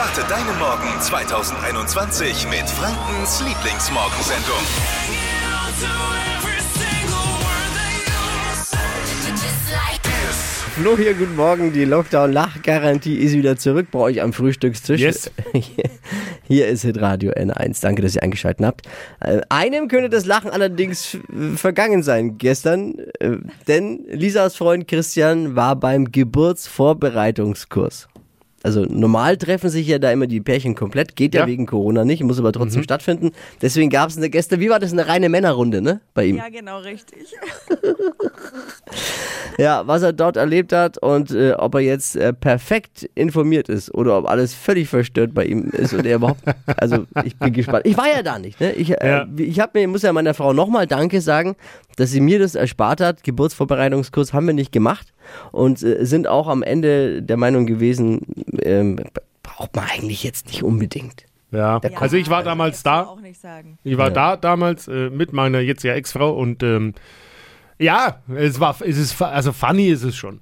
Starte deinen Morgen 2021 mit Frankens Lieblingsmorgensendung. Flo hier, guten Morgen. Die Lockdown-Lachgarantie ist wieder zurück bei euch am Frühstückstisch. Yes. Hier ist Hitradio N1. Danke, dass ihr eingeschaltet habt. Äh, Einem könnte das Lachen allerdings äh, vergangen sein gestern, äh, denn Lisas Freund Christian war beim Geburtsvorbereitungskurs. Also normal treffen sich ja da immer die Pärchen komplett, geht ja, Ja. wegen Corona nicht, muss aber trotzdem stattfinden. Deswegen gab es eine Gäste, wie war das, eine reine Männerrunde, ne? Bei ihm. Ja, genau, richtig. Ja, was er dort erlebt hat und äh, ob er jetzt äh, perfekt informiert ist oder ob alles völlig verstört bei ihm ist und er überhaupt, also ich bin gespannt. Ich war ja da nicht, ne? Ich, äh, Ja. ich habe mir, muss ja meiner Frau nochmal Danke sagen, dass sie mir das erspart hat. Geburtsvorbereitungskurs haben wir nicht gemacht und äh, sind auch am Ende der Meinung gewesen, ähm, braucht man eigentlich jetzt nicht unbedingt. Ja. Der Also ich war damals da. auch nicht sagen. Ich war da damals äh, mit meiner jetzt ja Ex-Frau und ähm, ja, es war, es ist, also funny ist es schon.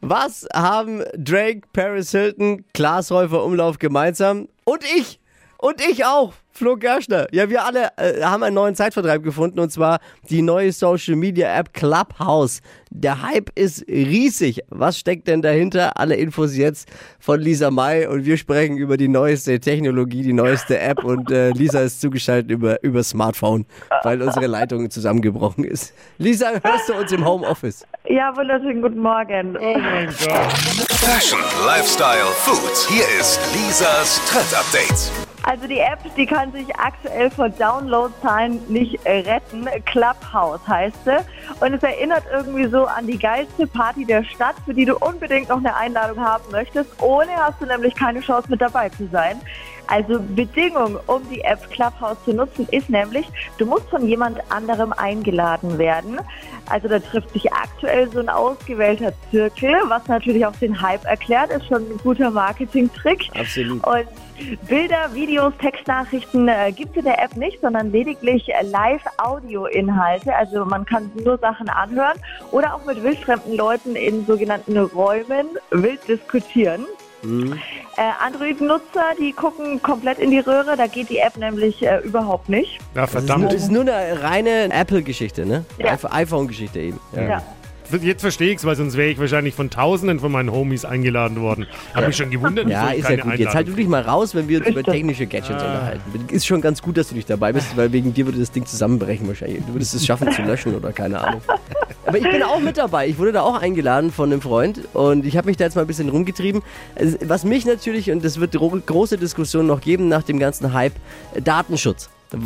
Was haben Drake, Paris Hilton, Klaas Häufer Umlauf gemeinsam? Und ich! Und ich auch! Flo Gerschner. Ja, wir alle äh, haben einen neuen Zeitvertreib gefunden und zwar die neue Social Media App Clubhouse. Der Hype ist riesig. Was steckt denn dahinter? Alle Infos jetzt von Lisa May und wir sprechen über die neueste Technologie, die neueste App und äh, Lisa ist zugeschaltet über, über Smartphone, weil unsere Leitung zusammengebrochen ist. Lisa, hörst du uns im Homeoffice? Ja, wunderschönen guten Morgen. Oh mein Gott. Fashion, Lifestyle, Food. Hier ist Lisas Trend Update. Also die App, die kann sich aktuell vor Downloadzahlen nicht äh, retten. Clubhouse heißt sie. Und es erinnert irgendwie so an die geilste Party der Stadt, für die du unbedingt noch eine Einladung haben möchtest. Ohne hast du nämlich keine Chance mit dabei zu sein. Also Bedingung, um die App Clubhouse zu nutzen, ist nämlich, du musst von jemand anderem eingeladen werden. Also da trifft sich aktuell so ein ausgewählter Zirkel, was natürlich auch den Hype erklärt, ist schon ein guter Marketingtrick. Absolut. Und Bilder, Videos, Textnachrichten äh, gibt es in der App nicht, sondern lediglich äh, Live-Audio-Inhalte. Also man kann nur Sachen anhören oder auch mit wildfremden Leuten in sogenannten Räumen wild diskutieren. Äh, Android-Nutzer, die gucken komplett in die Röhre, da geht die App nämlich äh, überhaupt nicht. Ja, Das ist, verdammt. das ist nur eine reine Apple-Geschichte, ne? Ja. iPhone- iPhone-Geschichte eben. Ja. Jetzt verstehe ich es, weil sonst wäre ich wahrscheinlich von Tausenden von meinen Homies eingeladen worden. Habe mich schon gewundert, Ja, ist ja gut. Jetzt halt du Einladung dich mal raus, wenn wir uns über technische Gadgets Ah. unterhalten. Ist schon ganz gut, dass du nicht dabei bist, weil wegen dir würde das Ding zusammenbrechen wahrscheinlich. Du würdest es schaffen zu löschen oder keine Ahnung. Aber ich bin auch mit dabei. Ich wurde da auch eingeladen von einem Freund und ich habe mich da jetzt mal ein bisschen rumgetrieben. Es- Was mich natürlich, und das wird gro- große Diskussionen noch geben nach dem ganzen Hype, Datenschutz. Da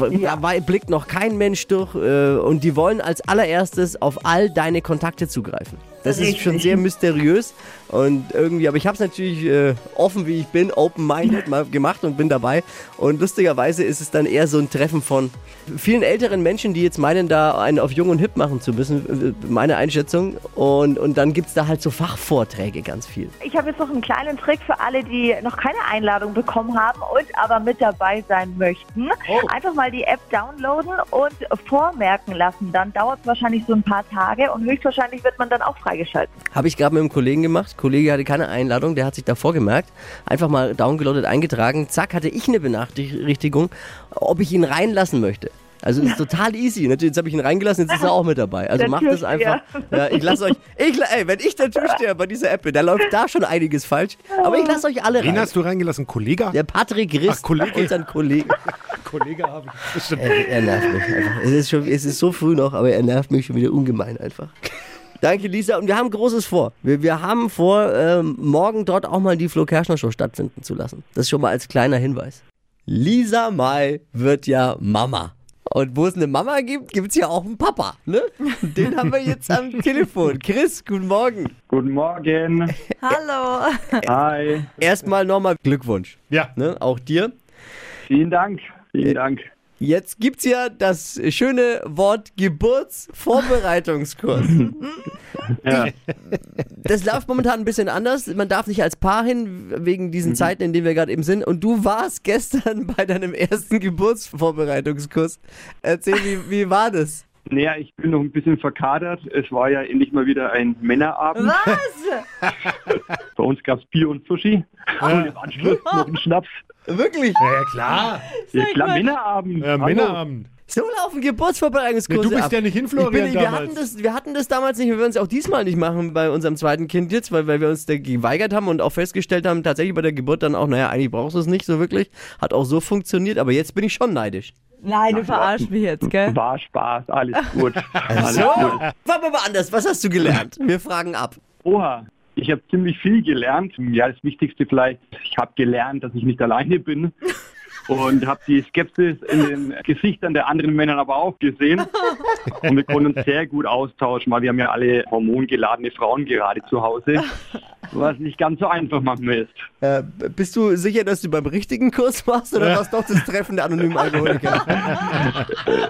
wei- blickt noch kein Mensch durch äh, und die wollen als allererstes auf all deine Kontakte zugreifen. Das ist Richtig. schon sehr mysteriös und irgendwie, aber ich habe es natürlich äh, offen wie ich bin, open-minded mal gemacht und bin dabei. Und lustigerweise ist es dann eher so ein Treffen von vielen älteren Menschen, die jetzt meinen, da einen auf Jung und Hip machen zu müssen, äh, meine Einschätzung. Und, und dann gibt es da halt so Fachvorträge ganz viel. Ich habe jetzt noch einen kleinen Trick für alle, die noch keine Einladung bekommen haben und aber mit dabei sein möchten. Einfach mal die App downloaden und vormerken lassen. Dann dauert es wahrscheinlich so ein paar Tage und höchstwahrscheinlich wird man dann auch freigeschalten. Habe ich gerade mit einem Kollegen gemacht. Kollege hatte keine Einladung, der hat sich davor gemerkt. Einfach mal downgeloadet, eingetragen. Zack, hatte ich eine Benachrichtigung, ob ich ihn reinlassen möchte. Also ist total easy. Natürlich, Jetzt habe ich ihn reingelassen, jetzt ist er auch mit dabei. Also Der macht das einfach. Ja, ich lasse euch. Ich, ey, wenn ich der Türsteher bei dieser App bin, dann läuft da schon einiges falsch. Aber ich lasse euch alle Wen rein. hast du reingelassen? Kollege? Der Patrick Rist, Ach, Kollege. unseren Kollegen. Kollege habe ich. Er, er nervt mich einfach. Es ist, schon, es ist so früh noch, aber er nervt mich schon wieder ungemein einfach. Danke, Lisa. Und wir haben Großes vor. Wir, wir haben vor, ähm, morgen dort auch mal die Flo Kerschner Show stattfinden zu lassen. Das schon mal als kleiner Hinweis. Lisa Mai wird ja Mama. Und wo es eine Mama gibt, gibt es ja auch einen Papa. Ne? Den haben wir jetzt am Telefon. Chris, guten Morgen. Guten Morgen. Hallo. Hi. Erstmal nochmal Glückwunsch. Ja. Ne? Auch dir. Vielen Dank. Vielen Dank. Jetzt gibt's ja das schöne Wort Geburtsvorbereitungskurs. Ja. Das läuft momentan ein bisschen anders. Man darf nicht als Paar hin, wegen diesen Zeiten, in denen wir gerade eben sind. Und du warst gestern bei deinem ersten Geburtsvorbereitungskurs. Erzähl, wie, wie war das? Naja, ich bin noch ein bisschen verkadert. Es war ja endlich mal wieder ein Männerabend. Was? Bei uns gab es Bier und Sushi. Und im Anschluss noch einen Schnaps. Wirklich? Ja, ja klar. Ja, klar, Männerabend. Ja. Männerabend. So laufen Geburtsvorbereitungskurse Ja, du bist ab. ja nicht hin, Florian, bin, wir, hatten das, wir hatten das damals nicht, wir würden es auch diesmal nicht machen bei unserem zweiten Kind jetzt, weil, weil wir uns da geweigert haben und auch festgestellt haben, tatsächlich bei der Geburt dann auch, naja, eigentlich brauchst du es nicht so wirklich. Hat auch so funktioniert, aber jetzt bin ich schon neidisch. Nein, du verarschst mich jetzt, gell? War Spaß, alles gut. Alles So, gut. fangen wir mal anders. Was hast du gelernt? Wir fragen ab. Oha, ich habe ziemlich viel gelernt. Ja, das Wichtigste vielleicht, ich habe gelernt, dass ich nicht alleine bin. Und habe die Skepsis in den Gesichtern der anderen Männer aber auch gesehen. Und wir konnten uns sehr gut austauschen, weil wir haben ja alle hormongeladene Frauen gerade zu Hause, was nicht ganz so einfach manchmal ist. Äh, bist du sicher, dass du beim richtigen Kurs warst oder warst doch das Treffen der anonymen Alkoholiker?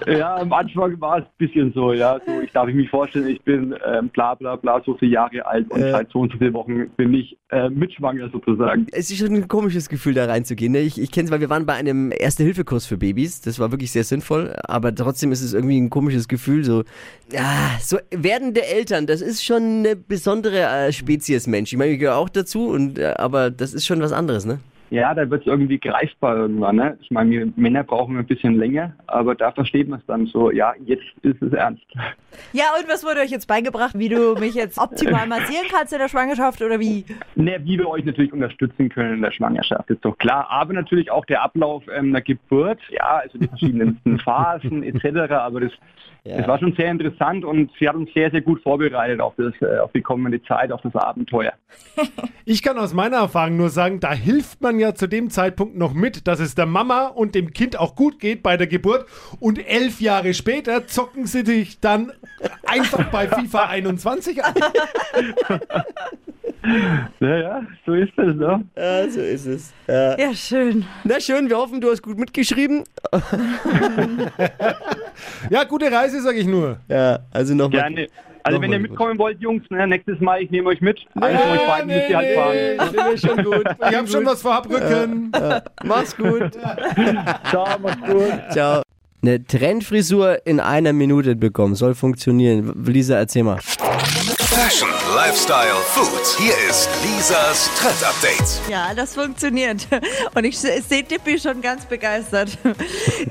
Ja, am Anfang war es ein bisschen so, ja. So, ich darf ich mich vorstellen, ich bin ähm, bla bla bla so viele Jahre alt und Äh. seit so und so vielen Wochen bin ich äh, mitschwanger sozusagen. Es ist schon ein komisches Gefühl, da reinzugehen. Ne? Ich, ich kenne es, weil wir waren bei einem Erste-Hilfe-Kurs für Babys. Das war wirklich sehr sinnvoll. Aber trotzdem ist es irgendwie ein komisches Gefühl. So, ja, so werdende Eltern, das ist schon eine besondere äh, Spezies Mensch. Ich meine, gehöre auch dazu, und, äh, aber das ist schon was anderes, ne? Ja, da wird es irgendwie greifbar irgendwann. Ne? Ich meine, wir Männer brauchen ein bisschen länger, aber da versteht man es dann so, ja, jetzt ist es ernst. Ja, und was wurde euch jetzt beigebracht, wie du mich jetzt optimal massieren kannst in der Schwangerschaft oder wie? Ne, wie wir euch natürlich unterstützen können in der Schwangerschaft, ist doch klar. Aber natürlich auch der Ablauf ähm, der Geburt, ja, also die verschiedensten Phasen etc. Aber das, Ja. das war schon sehr interessant und sie hat uns sehr, sehr gut vorbereitet auf, das, äh, auf die kommende Zeit, auf das Abenteuer. Ich kann aus meiner Erfahrung nur sagen, da hilft man ja zu dem Zeitpunkt noch mit, dass es der Mama und dem Kind auch gut geht bei der Geburt. Und elf Jahre später zocken sie dich dann einfach bei FIFA 21 an. Ja, ja, so ist es, ne? Ja, so ist es. Ja. Ja, schön. Na schön, wir hoffen, du hast gut mitgeschrieben. Ja, gute Reise, sag ich nur. Ja, also nochmal. Gerne. Also wenn ihr gut. mitkommen wollt, Jungs, ne, nächstes Mal, ich nehme euch mit. Eins von euch beiden müsst ihr halt fahren. Ich finde schon gut. Ich hab schon was vorab Rücken. Mach's gut. Ciao, macht's gut. Ciao. Eine Trendfrisur in einer Minute bekommen, soll funktionieren. Lisa, erzähl mal. Fashion, Lifestyle, Food. Hier ist Lisas Trend Update. Ja, das funktioniert. Und ich se- sehe Dippi schon ganz begeistert.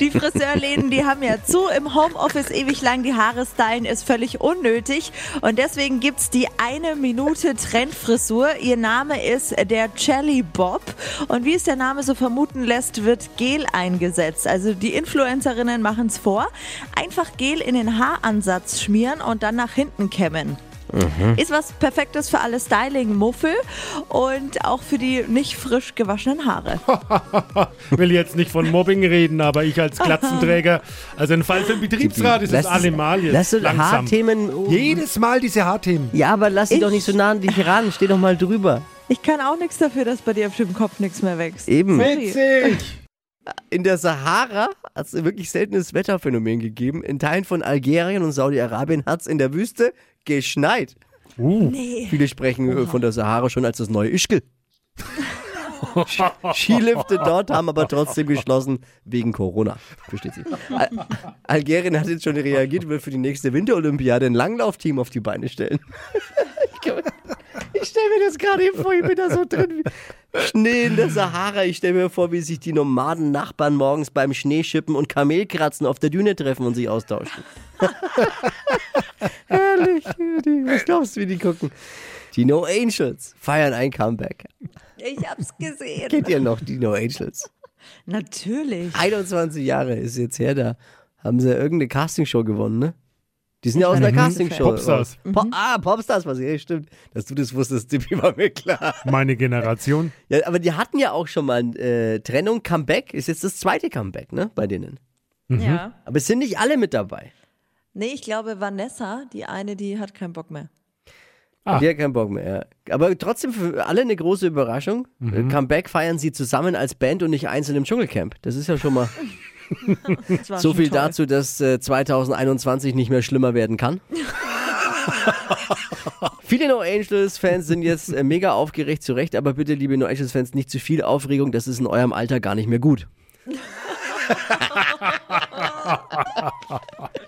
Die Friseurläden, die haben ja zu. Im Homeoffice ewig lang die Haare stylen ist völlig unnötig. Und deswegen gibt's die eine Minute Trendfrisur. Ihr Name ist der Jelly Bob. Und wie es der Name so vermuten lässt, wird Gel eingesetzt. Also die Influencerinnen machen's vor. Einfach Gel in den Haaransatz schmieren und dann nach hinten kämmen. Ist was Perfektes für alle Styling-Muffel und auch für die nicht frisch gewaschenen Haare. Will jetzt nicht von Mobbing reden, aber ich als Glatzenträger, also ein Fall für den Betriebsrat ist Lass- allemal jetzt Lass du langsam. Haarthemen. Jedes Mal diese Haarthemen. Ja, aber lass sie doch nicht so nah an dich ran. Steh doch mal drüber. Ich kann auch nichts dafür, dass bei dir auf dem Kopf nichts mehr wächst. Eben. Witzig. In der Sahara hat es ein wirklich seltenes Wetterphänomen gegeben. In Teilen von Algerien und Saudi-Arabien hat es in der Wüste geschneit. Nee. Viele sprechen äh, von der Sahara schon als das neue Ischgl. Skilifte dort haben aber trotzdem geschlossen wegen Corona. Versteht sich. Al Algerien hat jetzt schon reagiert, will für die nächste Winterolympiade ein Langlaufteam auf die Beine stellen. ich stelle mir das gerade vor, ich bin da so drin. wie Schnee in der Sahara. Ich stelle mir vor, wie sich die Nomaden Nachbarn morgens beim Schneeschippen und Kamelkratzen auf der Düne treffen und sich austauschen. Herrlich. Was glaubst du, wie die gucken? Die No Angels feiern ein Comeback. Ich hab's gesehen. Kennt ihr noch die No Angels? Natürlich. 21 Jahre ist jetzt her, da haben sie irgendeine Castingshow gewonnen, ne? Die sind ja aus einer Castingshow. Popstars. Po ah, Popstars, was ja, stimmt. Dass du das wusstest, Tippi, war mir klar. Meine Generation. Ja, aber die hatten ja auch schon mal äh, Trennung, Comeback. Ist jetzt das zweite Comeback, ne? Bei denen. Ja. Aber es sind nicht alle mit dabei. Nee, ich glaube, Vanessa, die eine, die hat keinen Bock mehr. Ah. Die hat keinen Bock mehr. Ja. Aber trotzdem für alle eine große Überraschung. Äh, Comeback feiern sie zusammen als Band und nicht einzeln im Dschungelcamp. Das ist ja schon mal so viel toll. dazu, dass äh, 2021 nicht mehr schlimmer werden kann. Viele No Angels-Fans sind jetzt äh, mega aufgeregt, zu Recht, aber bitte, liebe No Angels-Fans, nicht zu viel Aufregung, das ist in eurem Alter gar nicht mehr gut.